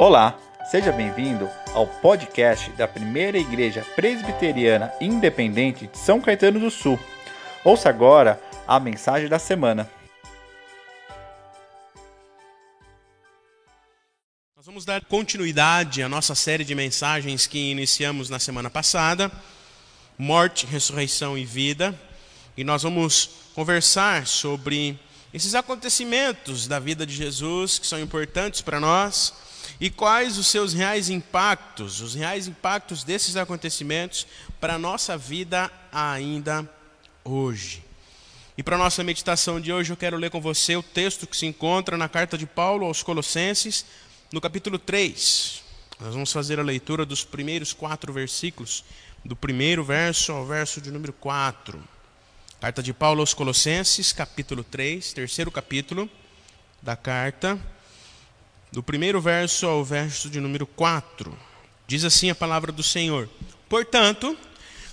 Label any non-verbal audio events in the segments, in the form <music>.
Olá, seja bem-vindo ao podcast da Primeira Igreja Presbiteriana Independente de São Caetano do Sul. Ouça agora a mensagem da semana. Nós vamos dar continuidade à nossa série de mensagens que iniciamos na semana passada: Morte, Ressurreição e Vida. E nós vamos conversar sobre esses acontecimentos da vida de Jesus que são importantes para nós e quais os seus reais impactos, os reais impactos desses acontecimentos para a nossa vida ainda hoje. E para a nossa meditação de hoje, eu quero ler com você o texto que se encontra na carta de Paulo aos Colossenses, no capítulo 3. Nós vamos fazer a leitura dos primeiros quatro versículos, do primeiro verso ao verso de número 4. Carta de Paulo aos Colossenses, capítulo 3, terceiro capítulo da carta do primeiro verso ao verso de número 4. Diz assim a palavra do Senhor: Portanto,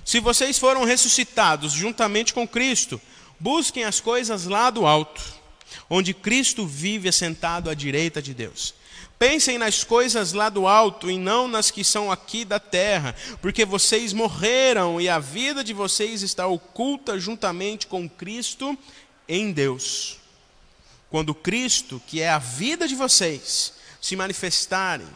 se vocês foram ressuscitados juntamente com Cristo, busquem as coisas lá do alto, onde Cristo vive assentado à direita de Deus. Pensem nas coisas lá do alto e não nas que são aqui da terra, porque vocês morreram e a vida de vocês está oculta juntamente com Cristo em Deus. Quando Cristo, que é a vida de vocês, se manifestarem,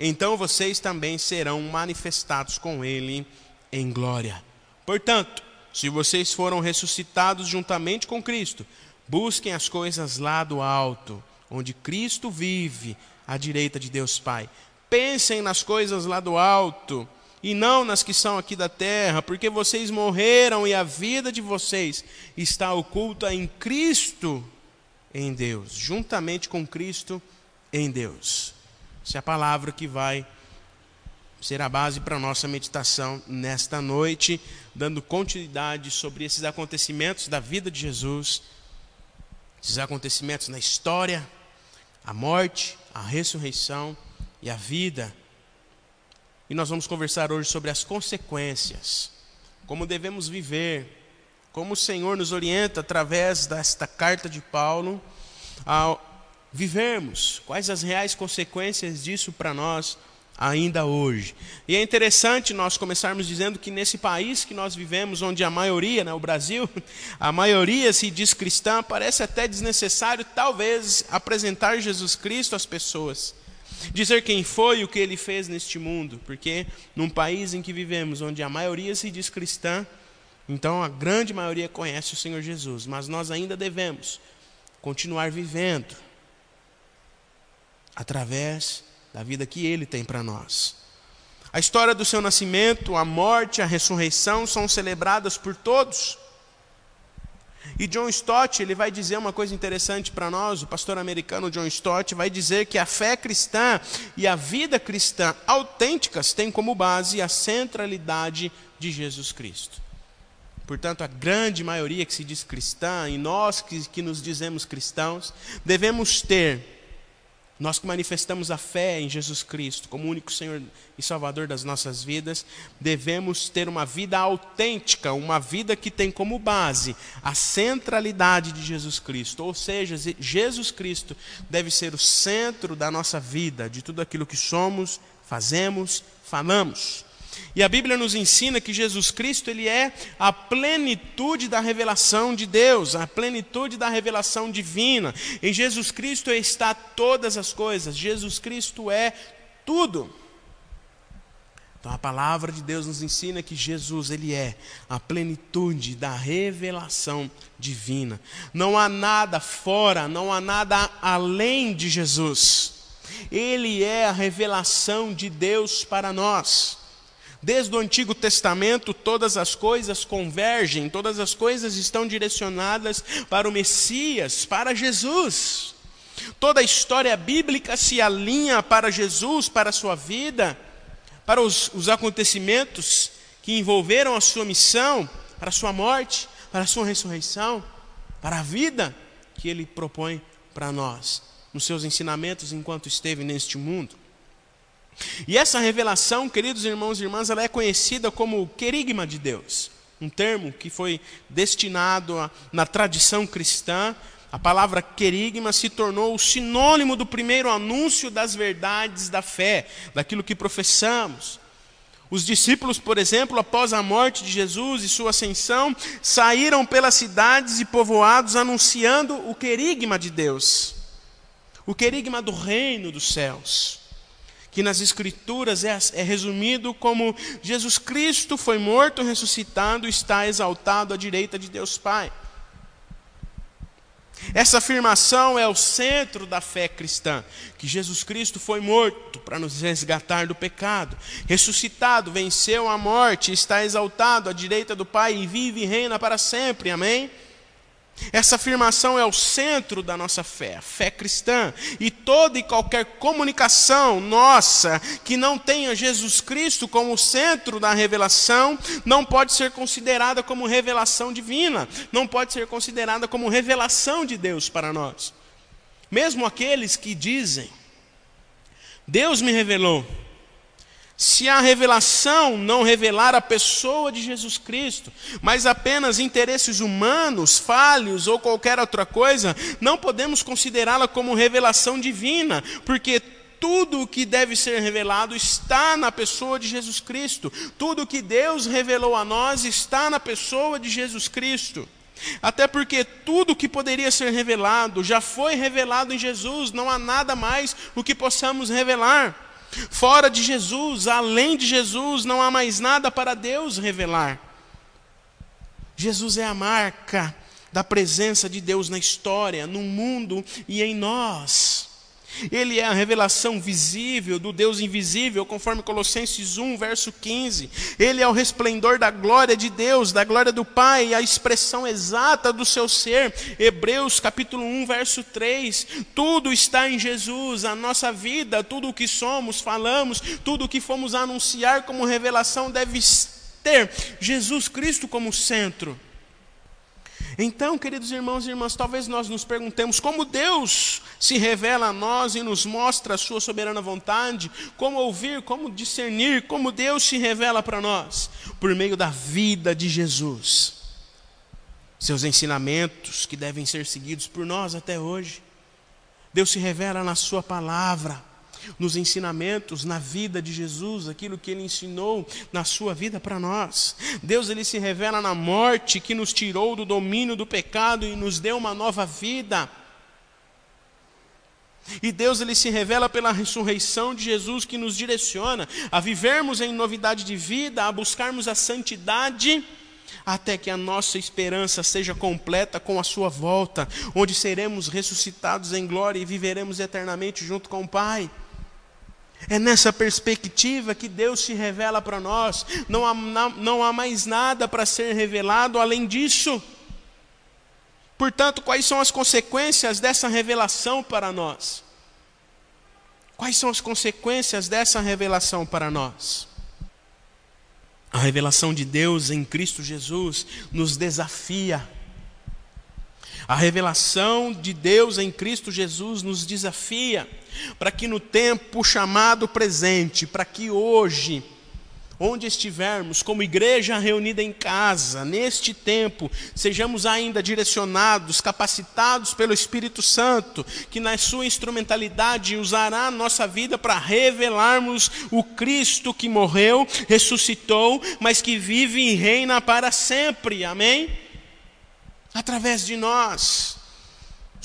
então vocês também serão manifestados com Ele em glória. Portanto, se vocês foram ressuscitados juntamente com Cristo, busquem as coisas lá do alto, onde Cristo vive, à direita de Deus Pai. Pensem nas coisas lá do alto e não nas que são aqui da terra, porque vocês morreram e a vida de vocês está oculta em Cristo em Deus, juntamente com Cristo em Deus. Essa é a palavra que vai ser a base para a nossa meditação nesta noite, dando continuidade sobre esses acontecimentos da vida de Jesus, esses acontecimentos na história, a morte, a ressurreição e a vida. E nós vamos conversar hoje sobre as consequências, como devemos viver como o Senhor nos orienta através desta carta de Paulo a vivermos, quais as reais consequências disso para nós ainda hoje. E é interessante nós começarmos dizendo que nesse país que nós vivemos, onde a maioria, né, o Brasil, <laughs> a maioria se diz cristã, parece até desnecessário talvez apresentar Jesus Cristo às pessoas. Dizer quem foi e o que ele fez neste mundo, porque num país em que vivemos, onde a maioria se diz cristã, então a grande maioria conhece o Senhor Jesus, mas nós ainda devemos continuar vivendo através da vida que Ele tem para nós. A história do seu nascimento, a morte, a ressurreição são celebradas por todos. E John Stott, ele vai dizer uma coisa interessante para nós, o pastor americano John Stott vai dizer que a fé cristã e a vida cristã autênticas têm como base a centralidade de Jesus Cristo. Portanto, a grande maioria que se diz cristã, e nós que, que nos dizemos cristãos, devemos ter, nós que manifestamos a fé em Jesus Cristo como único Senhor e Salvador das nossas vidas, devemos ter uma vida autêntica, uma vida que tem como base a centralidade de Jesus Cristo. Ou seja, Jesus Cristo deve ser o centro da nossa vida, de tudo aquilo que somos, fazemos, falamos. E a Bíblia nos ensina que Jesus Cristo ele é a plenitude da revelação de Deus, a plenitude da revelação divina. Em Jesus Cristo está todas as coisas. Jesus Cristo é tudo. Então a palavra de Deus nos ensina que Jesus ele é a plenitude da revelação divina. Não há nada fora, não há nada além de Jesus. Ele é a revelação de Deus para nós. Desde o Antigo Testamento, todas as coisas convergem, todas as coisas estão direcionadas para o Messias, para Jesus. Toda a história bíblica se alinha para Jesus, para a sua vida, para os, os acontecimentos que envolveram a sua missão, para a sua morte, para a sua ressurreição, para a vida que ele propõe para nós, nos seus ensinamentos enquanto esteve neste mundo. E essa revelação, queridos irmãos e irmãs, ela é conhecida como o querigma de Deus, um termo que foi destinado a, na tradição cristã. A palavra querigma se tornou o sinônimo do primeiro anúncio das verdades da fé, daquilo que professamos. Os discípulos, por exemplo, após a morte de Jesus e sua ascensão, saíram pelas cidades e povoados anunciando o querigma de Deus, o querigma do reino dos céus, que nas Escrituras é, é resumido como Jesus Cristo foi morto, ressuscitado, está exaltado à direita de Deus Pai. Essa afirmação é o centro da fé cristã, que Jesus Cristo foi morto para nos resgatar do pecado, ressuscitado, venceu a morte, está exaltado à direita do Pai e vive e reina para sempre. Amém? Essa afirmação é o centro da nossa fé, fé cristã. E toda e qualquer comunicação nossa que não tenha Jesus Cristo como centro da revelação, não pode ser considerada como revelação divina, não pode ser considerada como revelação de Deus para nós. Mesmo aqueles que dizem, Deus me revelou, se a revelação não revelar a pessoa de Jesus Cristo, mas apenas interesses humanos, falhos ou qualquer outra coisa, não podemos considerá-la como revelação divina, porque tudo o que deve ser revelado está na pessoa de Jesus Cristo. Tudo o que Deus revelou a nós está na pessoa de Jesus Cristo. Até porque tudo que poderia ser revelado já foi revelado em Jesus, não há nada mais o que possamos revelar. Fora de Jesus, além de Jesus, não há mais nada para Deus revelar. Jesus é a marca da presença de Deus na história, no mundo e em nós. Ele é a revelação visível do Deus invisível, conforme Colossenses 1, verso 15. Ele é o resplendor da glória de Deus, da glória do Pai, a expressão exata do seu ser. Hebreus capítulo 1, verso 3. Tudo está em Jesus, a nossa vida, tudo o que somos, falamos, tudo o que fomos anunciar como revelação deve ter Jesus Cristo como centro. Então, queridos irmãos e irmãs, talvez nós nos perguntemos como Deus se revela a nós e nos mostra a sua soberana vontade, como ouvir, como discernir, como Deus se revela para nós, por meio da vida de Jesus. Seus ensinamentos que devem ser seguidos por nós até hoje. Deus se revela na sua palavra nos ensinamentos, na vida de Jesus, aquilo que ele ensinou na sua vida para nós. Deus ele se revela na morte que nos tirou do domínio do pecado e nos deu uma nova vida. E Deus ele se revela pela ressurreição de Jesus que nos direciona a vivermos em novidade de vida, a buscarmos a santidade até que a nossa esperança seja completa com a sua volta, onde seremos ressuscitados em glória e viveremos eternamente junto com o Pai. É nessa perspectiva que Deus se revela para nós. Não há, não há mais nada para ser revelado além disso. Portanto, quais são as consequências dessa revelação para nós? Quais são as consequências dessa revelação para nós? A revelação de Deus em Cristo Jesus nos desafia a revelação de Deus em Cristo Jesus nos desafia para que no tempo chamado presente, para que hoje, onde estivermos, como igreja reunida em casa, neste tempo, sejamos ainda direcionados, capacitados pelo Espírito Santo, que na sua instrumentalidade usará a nossa vida para revelarmos o Cristo que morreu, ressuscitou, mas que vive e reina para sempre. Amém? Através de nós.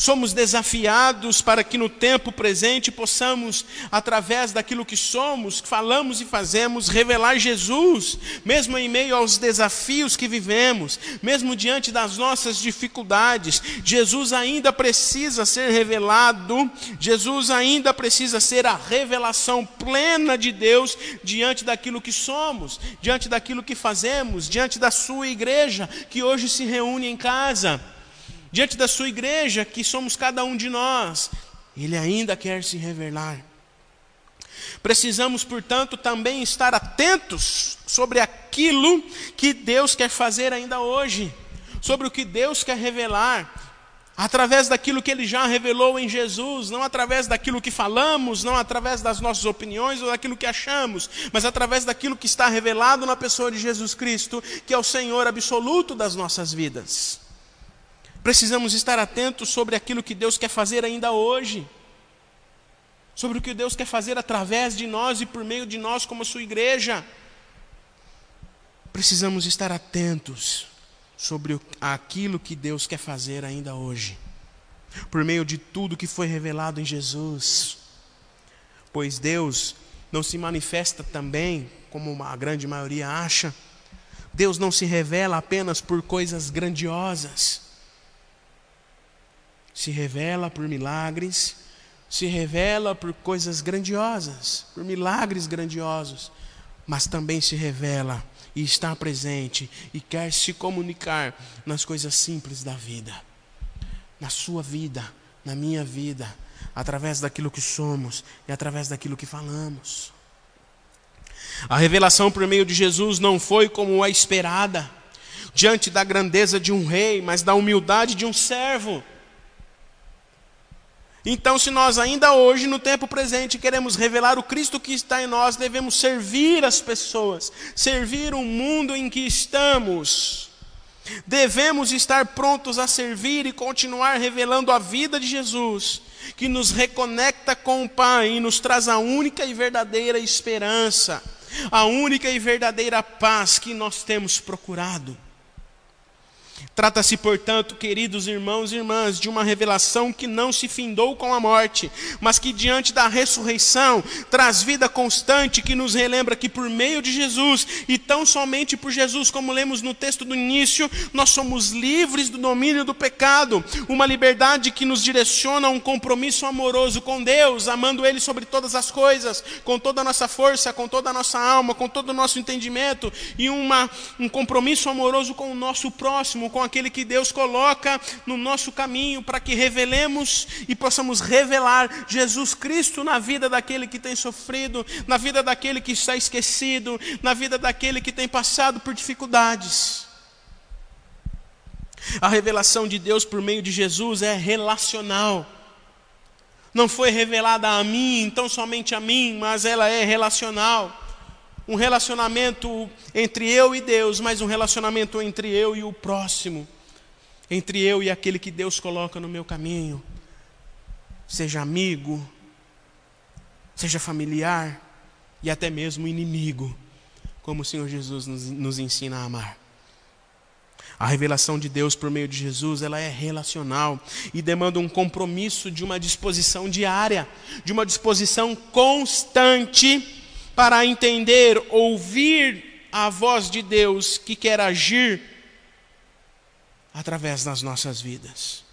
Somos desafiados para que no tempo presente possamos, através daquilo que somos, falamos e fazemos, revelar Jesus, mesmo em meio aos desafios que vivemos, mesmo diante das nossas dificuldades. Jesus ainda precisa ser revelado, Jesus ainda precisa ser a revelação plena de Deus diante daquilo que somos, diante daquilo que fazemos, diante da sua igreja que hoje se reúne em casa diante da sua igreja, que somos cada um de nós, ele ainda quer se revelar. Precisamos, portanto, também estar atentos sobre aquilo que Deus quer fazer ainda hoje, sobre o que Deus quer revelar, através daquilo que Ele já revelou em Jesus, não através daquilo que falamos, não através das nossas opiniões ou daquilo que achamos, mas através daquilo que está revelado na pessoa de Jesus Cristo, que é o Senhor absoluto das nossas vidas. Precisamos estar atentos sobre aquilo que Deus quer fazer ainda hoje. Sobre o que Deus quer fazer através de nós e por meio de nós, como sua igreja. Precisamos estar atentos sobre aquilo que Deus quer fazer ainda hoje, por meio de tudo que foi revelado em Jesus. Pois Deus não se manifesta também, como a grande maioria acha, Deus não se revela apenas por coisas grandiosas, se revela por milagres, se revela por coisas grandiosas, por milagres grandiosos, mas também se revela e está presente e quer se comunicar nas coisas simples da vida, na sua vida, na minha vida, através daquilo que somos e através daquilo que falamos. A revelação por meio de Jesus não foi como a esperada, diante da grandeza de um rei, mas da humildade de um servo. Então, se nós ainda hoje, no tempo presente, queremos revelar o Cristo que está em nós, devemos servir as pessoas, servir o mundo em que estamos. Devemos estar prontos a servir e continuar revelando a vida de Jesus, que nos reconecta com o Pai e nos traz a única e verdadeira esperança, a única e verdadeira paz que nós temos procurado. Trata-se, portanto, queridos irmãos e irmãs, de uma revelação que não se findou com a morte, mas que diante da ressurreição traz vida constante, que nos relembra que por meio de Jesus e tão somente por Jesus, como lemos no texto do início, nós somos livres do domínio do pecado, uma liberdade que nos direciona a um compromisso amoroso com Deus, amando Ele sobre todas as coisas, com toda a nossa força, com toda a nossa alma, com todo o nosso entendimento, e uma, um compromisso amoroso com o nosso próximo, com aquele que Deus coloca no nosso caminho para que revelemos e possamos revelar Jesus Cristo na vida daquele que tem sofrido, na vida daquele que está esquecido, na vida daquele que tem passado por dificuldades. A revelação de Deus por meio de Jesus é relacional. Não foi revelada a mim, então somente a mim, mas ela é relacional um relacionamento entre eu e Deus, mas um relacionamento entre eu e o próximo, entre eu e aquele que Deus coloca no meu caminho, seja amigo, seja familiar e até mesmo inimigo, como o Senhor Jesus nos, nos ensina a amar. A revelação de Deus por meio de Jesus, ela é relacional e demanda um compromisso de uma disposição diária, de uma disposição constante para entender, ouvir a voz de Deus que quer agir através das nossas vidas.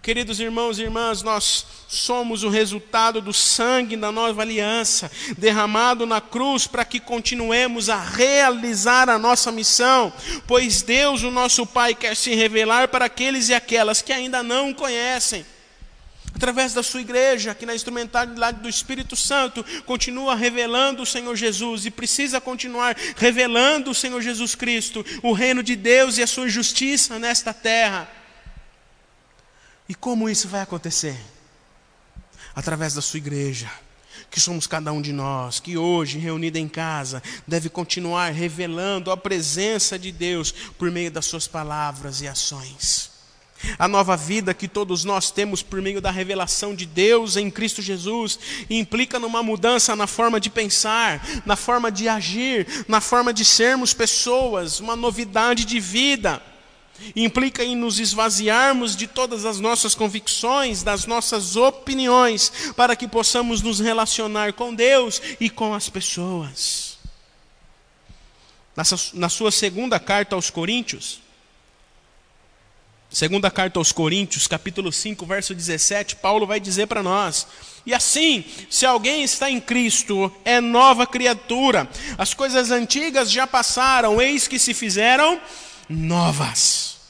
Queridos irmãos e irmãs, nós somos o resultado do sangue da nova aliança, derramado na cruz para que continuemos a realizar a nossa missão, pois Deus, o nosso Pai, quer se revelar para aqueles e aquelas que ainda não conhecem através da sua igreja, que na instrumentalidade do Espírito Santo continua revelando o Senhor Jesus e precisa continuar revelando o Senhor Jesus Cristo, o reino de Deus e a sua justiça nesta terra. E como isso vai acontecer? Através da sua igreja, que somos cada um de nós, que hoje, reunida em casa, deve continuar revelando a presença de Deus por meio das suas palavras e ações. A nova vida que todos nós temos por meio da revelação de Deus em Cristo Jesus implica numa mudança na forma de pensar, na forma de agir, na forma de sermos pessoas, uma novidade de vida. Implica em nos esvaziarmos de todas as nossas convicções, das nossas opiniões, para que possamos nos relacionar com Deus e com as pessoas. Na sua segunda carta aos Coríntios, Segunda carta aos Coríntios, capítulo 5, verso 17, Paulo vai dizer para nós: E assim, se alguém está em Cristo, é nova criatura. As coisas antigas já passaram, eis que se fizeram novas.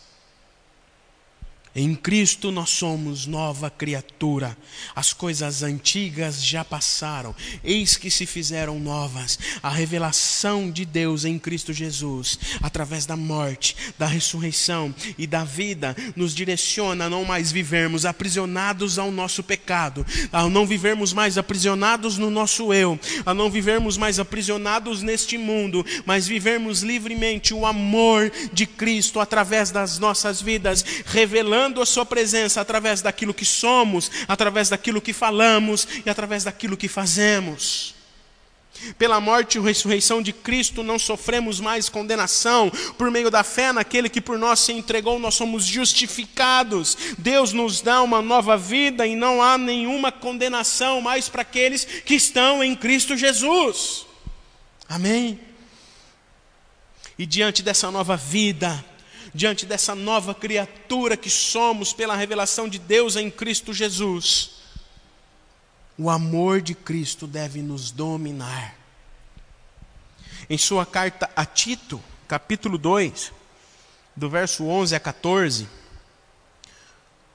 Em Cristo nós somos nova criatura. As coisas antigas já passaram, eis que se fizeram novas. A revelação de Deus em Cristo Jesus, através da morte, da ressurreição e da vida, nos direciona a não mais vivermos aprisionados ao nosso pecado, a não vivermos mais aprisionados no nosso eu, a não vivermos mais aprisionados neste mundo, mas vivermos livremente o amor de Cristo através das nossas vidas, revelando revelando a Sua presença através daquilo que somos, através daquilo que falamos e através daquilo que fazemos. Pela morte e ressurreição de Cristo, não sofremos mais condenação. Por meio da fé naquele que por nós se entregou, nós somos justificados. Deus nos dá uma nova vida e não há nenhuma condenação mais para aqueles que estão em Cristo Jesus. Amém? E diante dessa nova vida, diante dessa nova criatura que somos pela revelação de Deus em Cristo Jesus, o amor de Cristo deve nos dominar. Em sua carta a Tito, capítulo 2, do verso 11 a 14,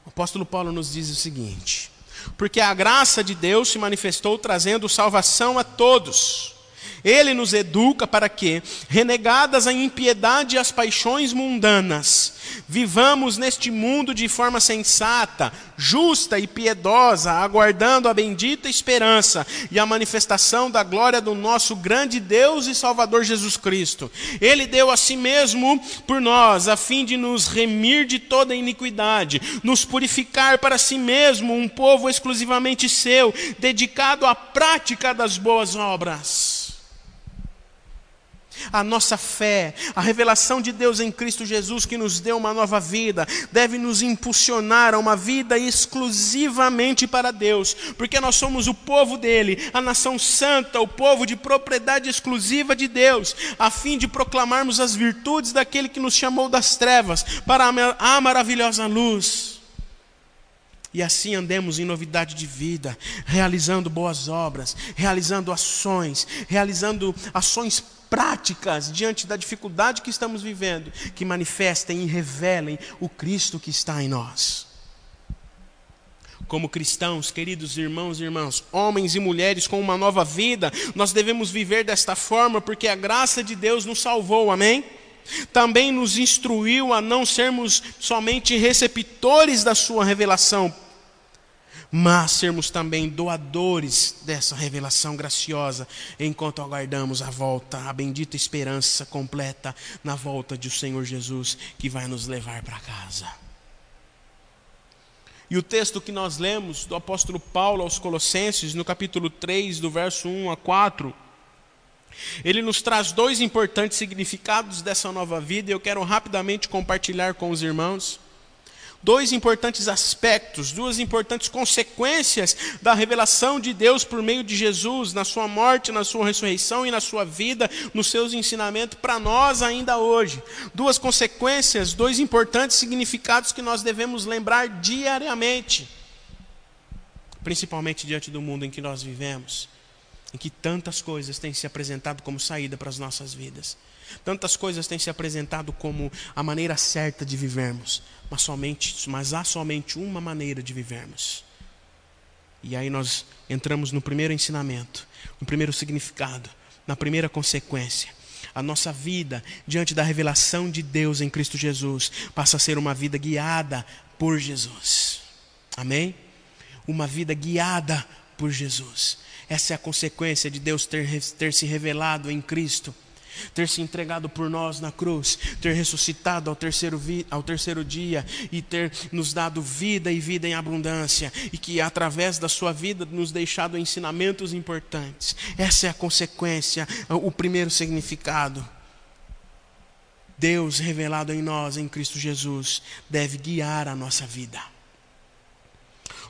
o apóstolo Paulo nos diz o seguinte: Porque a graça de Deus se manifestou trazendo salvação a todos ele nos educa para que, renegadas a impiedade e as paixões mundanas, vivamos neste mundo de forma sensata, justa e piedosa, aguardando a bendita esperança e a manifestação da glória do nosso grande Deus e Salvador Jesus Cristo. Ele deu a si mesmo por nós, a fim de nos remir de toda iniquidade, nos purificar para si mesmo um povo exclusivamente seu, dedicado à prática das boas obras. A nossa fé, a revelação de Deus em Cristo Jesus que nos deu uma nova vida, deve nos impulsionar a uma vida exclusivamente para Deus, porque nós somos o povo dele, a nação santa, o povo de propriedade exclusiva de Deus, a fim de proclamarmos as virtudes daquele que nos chamou das trevas para a maravilhosa luz. E assim andemos em novidade de vida, realizando boas obras, realizando ações, realizando ações práticas diante da dificuldade que estamos vivendo, que manifestem e revelem o Cristo que está em nós. Como cristãos, queridos irmãos e irmãs, homens e mulheres com uma nova vida, nós devemos viver desta forma porque a graça de Deus nos salvou, amém? Também nos instruiu a não sermos somente receptores da Sua revelação, mas sermos também doadores dessa revelação graciosa, enquanto aguardamos a volta, a bendita esperança completa na volta do Senhor Jesus, que vai nos levar para casa. E o texto que nós lemos do apóstolo Paulo aos Colossenses, no capítulo 3, do verso 1 a 4, ele nos traz dois importantes significados dessa nova vida e eu quero rapidamente compartilhar com os irmãos dois importantes aspectos, duas importantes consequências da revelação de Deus por meio de Jesus, na sua morte, na sua ressurreição e na sua vida, nos seus ensinamentos para nós ainda hoje. Duas consequências, dois importantes significados que nós devemos lembrar diariamente, principalmente diante do mundo em que nós vivemos, em que tantas coisas têm se apresentado como saída para as nossas vidas. Tantas coisas têm se apresentado como a maneira certa de vivermos, mas somente, mas há somente uma maneira de vivermos. E aí nós entramos no primeiro ensinamento, no primeiro significado, na primeira consequência. A nossa vida diante da revelação de Deus em Cristo Jesus passa a ser uma vida guiada por Jesus. Amém? Uma vida guiada por Jesus. Essa é a consequência de Deus ter, ter se revelado em Cristo ter se entregado por nós na cruz, ter ressuscitado ao terceiro, ao terceiro dia e ter nos dado vida e vida em abundância, e que através da sua vida nos deixado ensinamentos importantes. Essa é a consequência, o primeiro significado. Deus revelado em nós, em Cristo Jesus, deve guiar a nossa vida.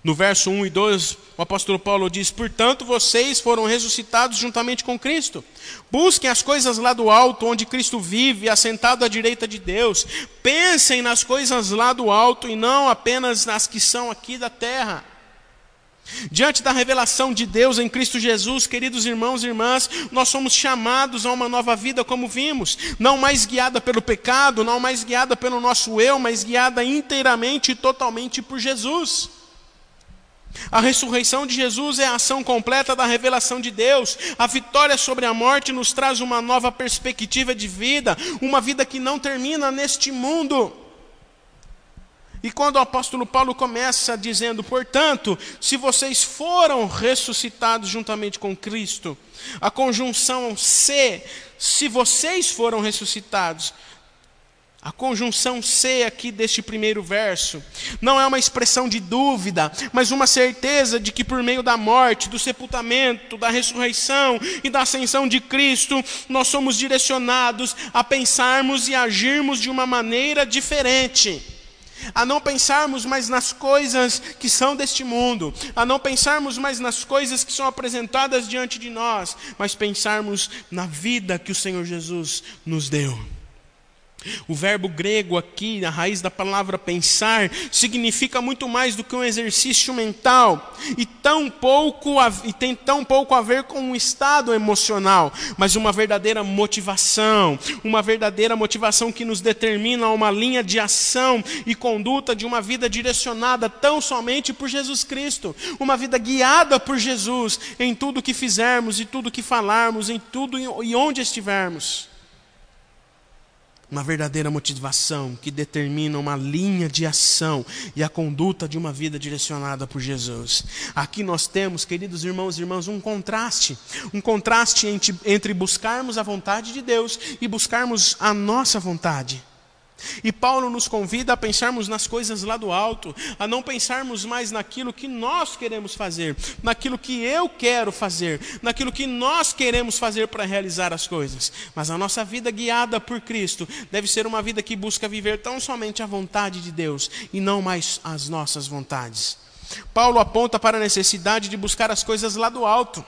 No verso 1 e 2, o apóstolo Paulo diz: Portanto, vocês foram ressuscitados juntamente com Cristo. Busquem as coisas lá do alto, onde Cristo vive, assentado à direita de Deus. Pensem nas coisas lá do alto e não apenas nas que são aqui da terra. Diante da revelação de Deus em Cristo Jesus, queridos irmãos e irmãs, nós somos chamados a uma nova vida, como vimos, não mais guiada pelo pecado, não mais guiada pelo nosso eu, mas guiada inteiramente e totalmente por Jesus. A ressurreição de Jesus é a ação completa da revelação de Deus. A vitória sobre a morte nos traz uma nova perspectiva de vida, uma vida que não termina neste mundo. E quando o apóstolo Paulo começa dizendo, portanto, se vocês foram ressuscitados juntamente com Cristo, a conjunção se, se vocês foram ressuscitados, a conjunção C aqui deste primeiro verso não é uma expressão de dúvida, mas uma certeza de que por meio da morte, do sepultamento, da ressurreição e da ascensão de Cristo, nós somos direcionados a pensarmos e agirmos de uma maneira diferente. A não pensarmos mais nas coisas que são deste mundo, a não pensarmos mais nas coisas que são apresentadas diante de nós, mas pensarmos na vida que o Senhor Jesus nos deu. O verbo grego aqui, a raiz da palavra pensar, significa muito mais do que um exercício mental e, tão pouco, e tem tão pouco a ver com um estado emocional, mas uma verdadeira motivação, uma verdadeira motivação que nos determina uma linha de ação e conduta de uma vida direcionada tão somente por Jesus Cristo, uma vida guiada por Jesus em tudo que fizermos e tudo que falarmos, em tudo e onde estivermos uma verdadeira motivação que determina uma linha de ação e a conduta de uma vida direcionada por Jesus. Aqui nós temos, queridos irmãos e irmãs, um contraste, um contraste entre, buscarmos a vontade de Deus e buscarmos a nossa vontade. E Paulo nos convida a pensarmos nas coisas lá do alto, a não pensarmos mais naquilo que nós queremos fazer, naquilo que eu quero fazer, naquilo que nós queremos fazer para realizar as coisas. Mas a nossa vida guiada por Cristo deve ser uma vida que busca viver tão somente a vontade de Deus e não mais as nossas vontades. Paulo aponta para a necessidade de buscar as coisas lá do alto,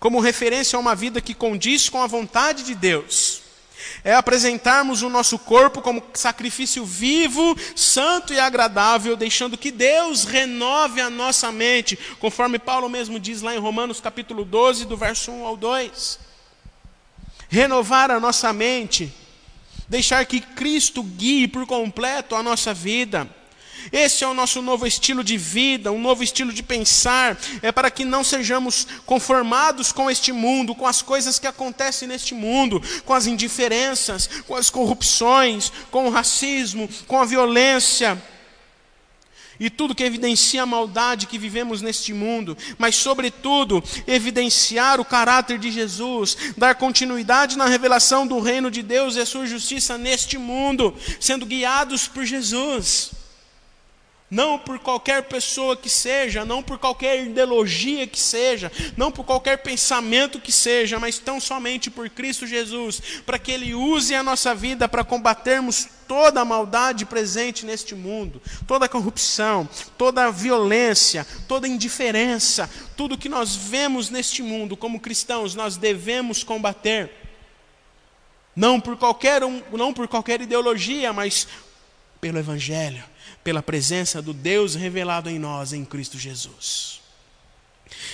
como referência a uma vida que condiz com a vontade de Deus é apresentarmos o nosso corpo como sacrifício vivo, santo e agradável, deixando que Deus renove a nossa mente, conforme Paulo mesmo diz lá em Romanos capítulo 12, do verso 1 ao 2. Renovar a nossa mente, deixar que Cristo guie por completo a nossa vida esse é o nosso novo estilo de vida, um novo estilo de pensar. É para que não sejamos conformados com este mundo, com as coisas que acontecem neste mundo, com as indiferenças, com as corrupções, com o racismo, com a violência e tudo que evidencia a maldade que vivemos neste mundo, mas, sobretudo, evidenciar o caráter de Jesus, dar continuidade na revelação do reino de Deus e a sua justiça neste mundo, sendo guiados por Jesus. Não por qualquer pessoa que seja, não por qualquer ideologia que seja, não por qualquer pensamento que seja, mas tão somente por Cristo Jesus, para que Ele use a nossa vida para combatermos toda a maldade presente neste mundo, toda a corrupção, toda a violência, toda a indiferença, tudo que nós vemos neste mundo como cristãos, nós devemos combater. Não por qualquer, um, não por qualquer ideologia, mas pelo Evangelho pela presença do Deus revelado em nós em Cristo Jesus.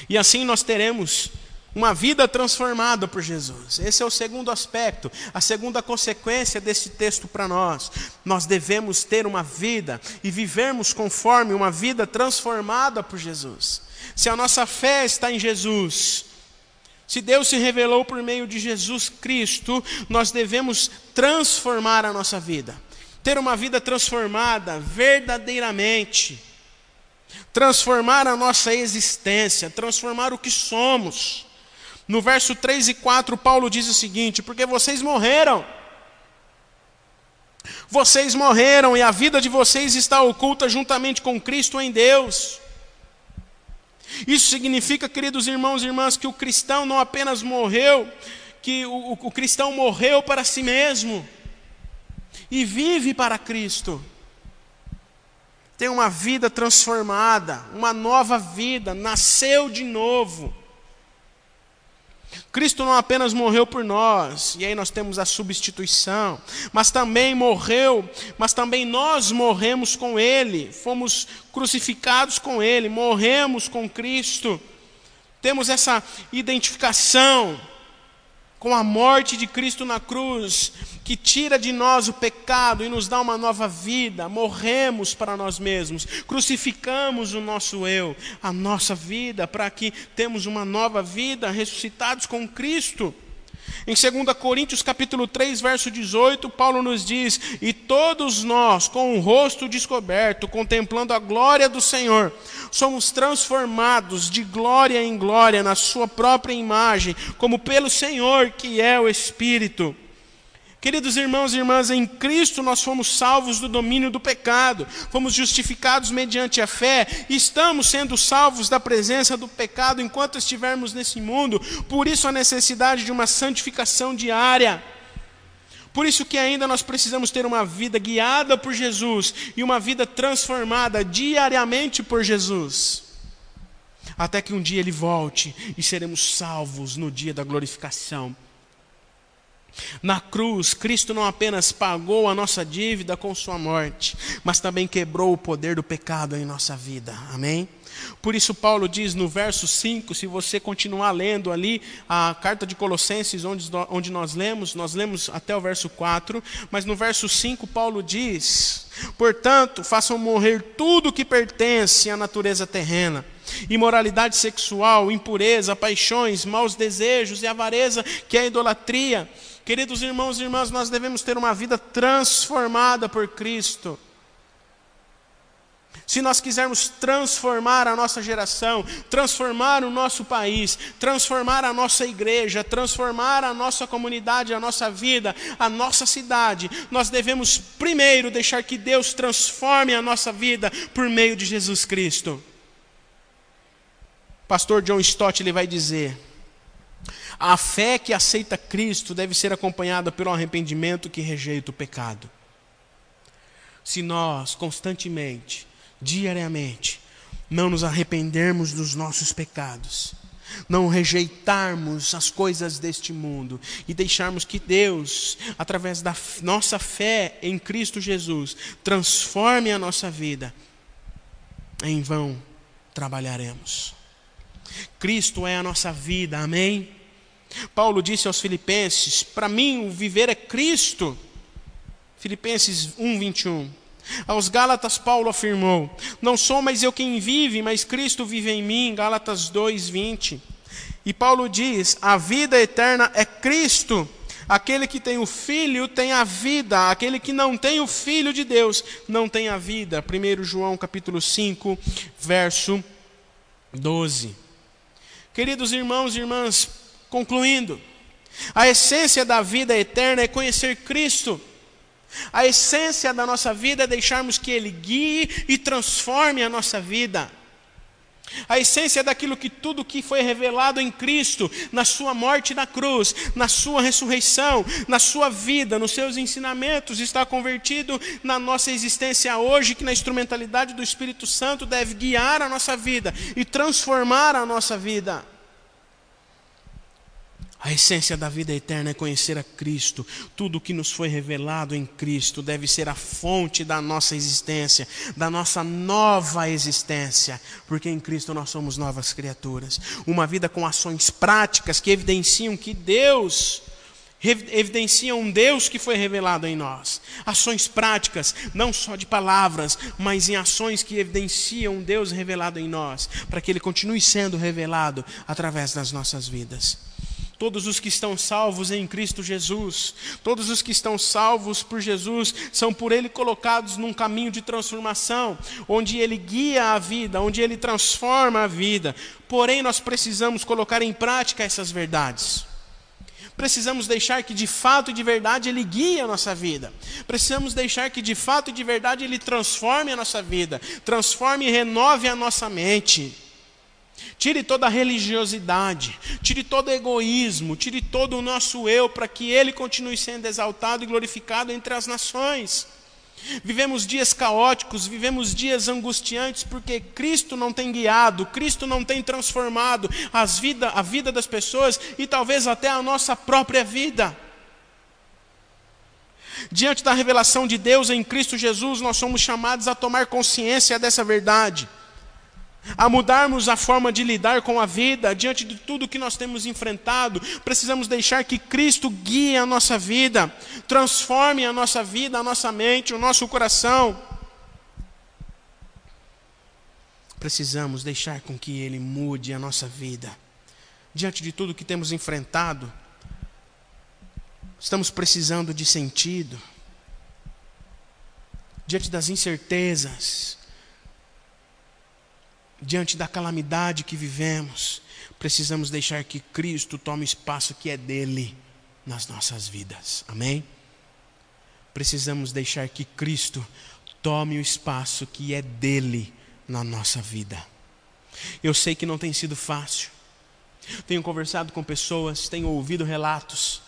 E assim nós teremos uma vida transformada por Jesus. Esse é o segundo aspecto, a segunda consequência desse texto para nós. Nós devemos ter uma vida e vivermos conforme uma vida transformada por Jesus. Se a nossa fé está em Jesus, se Deus se revelou por meio de Jesus Cristo, nós devemos transformar a nossa vida ter uma vida transformada verdadeiramente, transformar a nossa existência, transformar o que somos. No verso 3 e 4, Paulo diz o seguinte: Porque vocês morreram. Vocês morreram e a vida de vocês está oculta juntamente com Cristo em Deus. Isso significa, queridos irmãos e irmãs, que o cristão não apenas morreu, que o, o, o cristão morreu para si mesmo e vive para Cristo. Tem uma vida transformada, uma nova vida, nasceu de novo. Cristo não apenas morreu por nós, e aí nós temos a substituição, mas também morreu, mas também nós morremos com Ele, fomos crucificados com Ele, morremos com Cristo. Temos essa identificação com a morte de Cristo na cruz, que tira de nós o pecado e nos dá uma nova vida. Morremos para nós mesmos, crucificamos o nosso eu, a nossa vida, para que temos uma nova vida, ressuscitados com Cristo. Em 2 Coríntios capítulo 3, verso 18, Paulo nos diz: "E todos nós, com o rosto descoberto, contemplando a glória do Senhor, somos transformados de glória em glória na sua própria imagem, como pelo Senhor, que é o Espírito." Queridos irmãos e irmãs, em Cristo nós fomos salvos do domínio do pecado, fomos justificados mediante a fé, estamos sendo salvos da presença do pecado enquanto estivermos nesse mundo, por isso a necessidade de uma santificação diária. Por isso que ainda nós precisamos ter uma vida guiada por Jesus e uma vida transformada diariamente por Jesus. Até que um dia ele volte e seremos salvos no dia da glorificação. Na cruz, Cristo não apenas pagou a nossa dívida com Sua morte, mas também quebrou o poder do pecado em nossa vida. Amém? Por isso, Paulo diz no verso 5, se você continuar lendo ali a carta de Colossenses, onde, onde nós lemos, nós lemos até o verso 4, mas no verso 5, Paulo diz: Portanto, façam morrer tudo que pertence à natureza terrena imoralidade sexual, impureza, paixões, maus desejos e avareza, que é a idolatria. Queridos irmãos e irmãs, nós devemos ter uma vida transformada por Cristo. Se nós quisermos transformar a nossa geração, transformar o nosso país, transformar a nossa igreja, transformar a nossa comunidade, a nossa vida, a nossa cidade, nós devemos primeiro deixar que Deus transforme a nossa vida por meio de Jesus Cristo. Pastor John Stott ele vai dizer: a fé que aceita Cristo deve ser acompanhada pelo arrependimento que rejeita o pecado. Se nós constantemente, diariamente, não nos arrependermos dos nossos pecados, não rejeitarmos as coisas deste mundo e deixarmos que Deus, através da nossa fé em Cristo Jesus, transforme a nossa vida, em vão trabalharemos. Cristo é a nossa vida, amém? Paulo disse aos Filipenses: Para mim, o viver é Cristo. Filipenses 1, 21. Aos Gálatas, Paulo afirmou: Não sou mais eu quem vive, mas Cristo vive em mim. Gálatas 2, 20. E Paulo diz: A vida eterna é Cristo. Aquele que tem o filho tem a vida, aquele que não tem o filho de Deus não tem a vida. 1 João capítulo 5, verso 12. Queridos irmãos e irmãs, Concluindo, a essência da vida eterna é conhecer Cristo. A essência da nossa vida é deixarmos que Ele guie e transforme a nossa vida. A essência daquilo que tudo que foi revelado em Cristo, na sua morte na cruz, na sua ressurreição, na sua vida, nos seus ensinamentos, está convertido na nossa existência hoje, que na instrumentalidade do Espírito Santo deve guiar a nossa vida e transformar a nossa vida. A essência da vida eterna é conhecer a Cristo. Tudo o que nos foi revelado em Cristo deve ser a fonte da nossa existência, da nossa nova existência, porque em Cristo nós somos novas criaturas. Uma vida com ações práticas que evidenciam que Deus evidenciam um Deus que foi revelado em nós. Ações práticas, não só de palavras, mas em ações que evidenciam um Deus revelado em nós, para que ele continue sendo revelado através das nossas vidas todos os que estão salvos em Cristo Jesus, todos os que estão salvos por Jesus, são por Ele colocados num caminho de transformação, onde Ele guia a vida, onde Ele transforma a vida. Porém, nós precisamos colocar em prática essas verdades. Precisamos deixar que de fato e de verdade Ele guie a nossa vida. Precisamos deixar que de fato e de verdade Ele transforme a nossa vida, transforme e renove a nossa mente. Tire toda a religiosidade, tire todo o egoísmo, tire todo o nosso eu, para que ele continue sendo exaltado e glorificado entre as nações. Vivemos dias caóticos, vivemos dias angustiantes porque Cristo não tem guiado, Cristo não tem transformado as vida, a vida das pessoas e talvez até a nossa própria vida. Diante da revelação de Deus em Cristo Jesus, nós somos chamados a tomar consciência dessa verdade a mudarmos a forma de lidar com a vida, diante de tudo que nós temos enfrentado, precisamos deixar que Cristo guie a nossa vida, transforme a nossa vida, a nossa mente, o nosso coração. Precisamos deixar com que Ele mude a nossa vida. Diante de tudo que temos enfrentado, estamos precisando de sentido. Diante das incertezas, diante da calamidade que vivemos, precisamos deixar que Cristo tome o espaço que é dele nas nossas vidas. Amém? Precisamos deixar que Cristo tome o espaço que é dele na nossa vida. Eu sei que não tem sido fácil. Tenho conversado com pessoas, tenho ouvido relatos,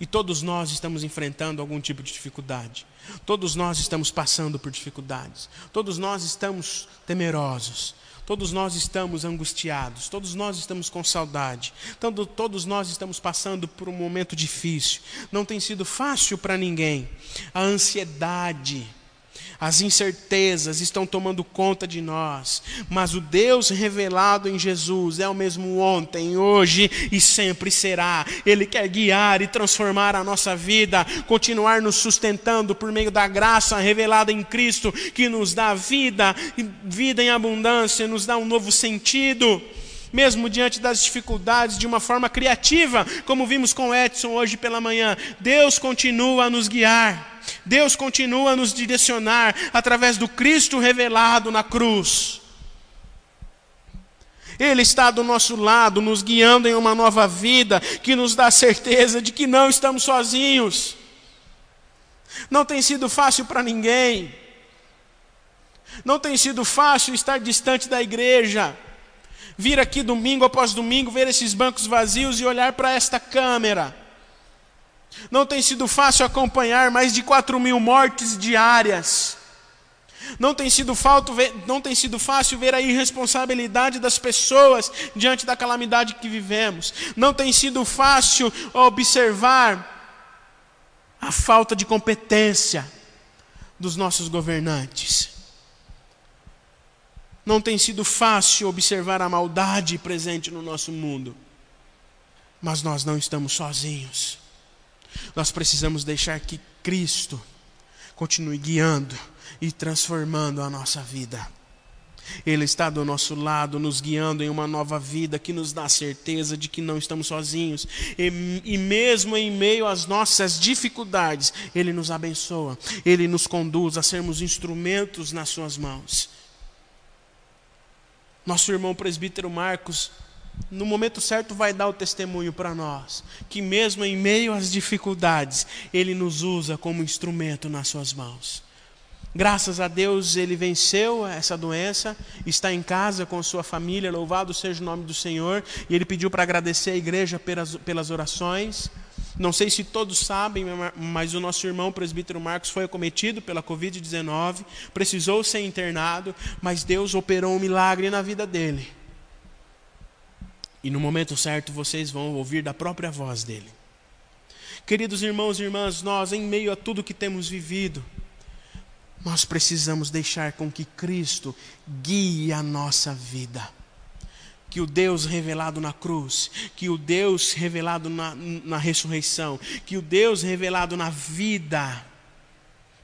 e todos nós estamos enfrentando algum tipo de dificuldade. Todos nós estamos passando por dificuldades. Todos nós estamos temerosos. Todos nós estamos angustiados, todos nós estamos com saudade, todos nós estamos passando por um momento difícil. Não tem sido fácil para ninguém. A ansiedade, as incertezas estão tomando conta de nós, mas o Deus revelado em Jesus é o mesmo ontem, hoje e sempre será. Ele quer guiar e transformar a nossa vida, continuar nos sustentando por meio da graça revelada em Cristo, que nos dá vida, vida em abundância, nos dá um novo sentido mesmo diante das dificuldades, de uma forma criativa, como vimos com Edson hoje pela manhã. Deus continua a nos guiar, Deus continua a nos direcionar através do Cristo revelado na cruz. Ele está do nosso lado, nos guiando em uma nova vida, que nos dá certeza de que não estamos sozinhos. Não tem sido fácil para ninguém. Não tem sido fácil estar distante da igreja vir aqui domingo após domingo, ver esses bancos vazios e olhar para esta câmera. Não tem sido fácil acompanhar mais de 4 mil mortes diárias. Não tem, sido falto, não tem sido fácil ver a irresponsabilidade das pessoas diante da calamidade que vivemos. Não tem sido fácil observar a falta de competência dos nossos governantes. Não tem sido fácil observar a maldade presente no nosso mundo. Mas nós não estamos sozinhos. Nós precisamos deixar que Cristo continue guiando e transformando a nossa vida. Ele está do nosso lado, nos guiando em uma nova vida que nos dá certeza de que não estamos sozinhos. E, e, mesmo em meio às nossas dificuldades, Ele nos abençoa, Ele nos conduz a sermos instrumentos nas Suas mãos. Nosso irmão presbítero Marcos, no momento certo, vai dar o testemunho para nós, que mesmo em meio às dificuldades, ele nos usa como instrumento nas suas mãos. Graças a Deus ele venceu essa doença, está em casa com sua família, louvado seja o nome do Senhor, e ele pediu para agradecer a igreja pelas, pelas orações. Não sei se todos sabem, mas o nosso irmão presbítero Marcos foi acometido pela Covid-19, precisou ser internado, mas Deus operou um milagre na vida dele. E no momento certo vocês vão ouvir da própria voz dele. Queridos irmãos e irmãs, nós, em meio a tudo que temos vivido, nós precisamos deixar com que Cristo guie a nossa vida que o Deus revelado na cruz, que o Deus revelado na, na ressurreição, que o Deus revelado na vida,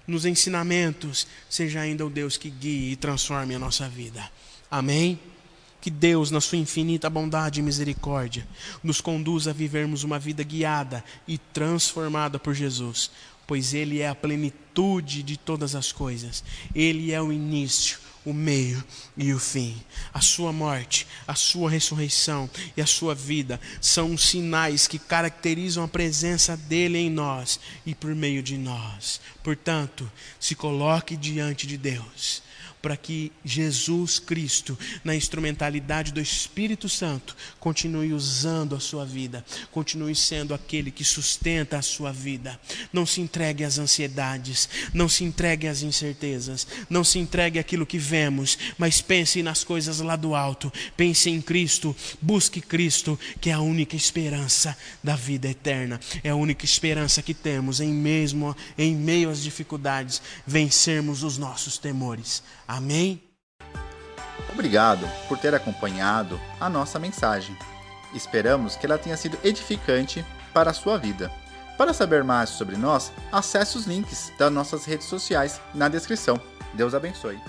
nos ensinamentos, seja ainda o Deus que guie e transforme a nossa vida. Amém? Que Deus, na sua infinita bondade e misericórdia, nos conduza a vivermos uma vida guiada e transformada por Jesus, pois Ele é a plenitude de todas as coisas, Ele é o início o meio e o fim. A sua morte, a sua ressurreição e a sua vida são sinais que caracterizam a presença dele em nós e por meio de nós. Portanto, se coloque diante de Deus para que Jesus Cristo, na instrumentalidade do Espírito Santo, continue usando a sua vida, continue sendo aquele que sustenta a sua vida. Não se entregue às ansiedades, não se entregue às incertezas, não se entregue àquilo que vemos, mas pense nas coisas lá do alto, pense em Cristo, busque Cristo, que é a única esperança da vida eterna, é a única esperança que temos em mesmo em meio às dificuldades vencermos os nossos temores. Amém? Obrigado por ter acompanhado a nossa mensagem. Esperamos que ela tenha sido edificante para a sua vida. Para saber mais sobre nós, acesse os links das nossas redes sociais na descrição. Deus abençoe.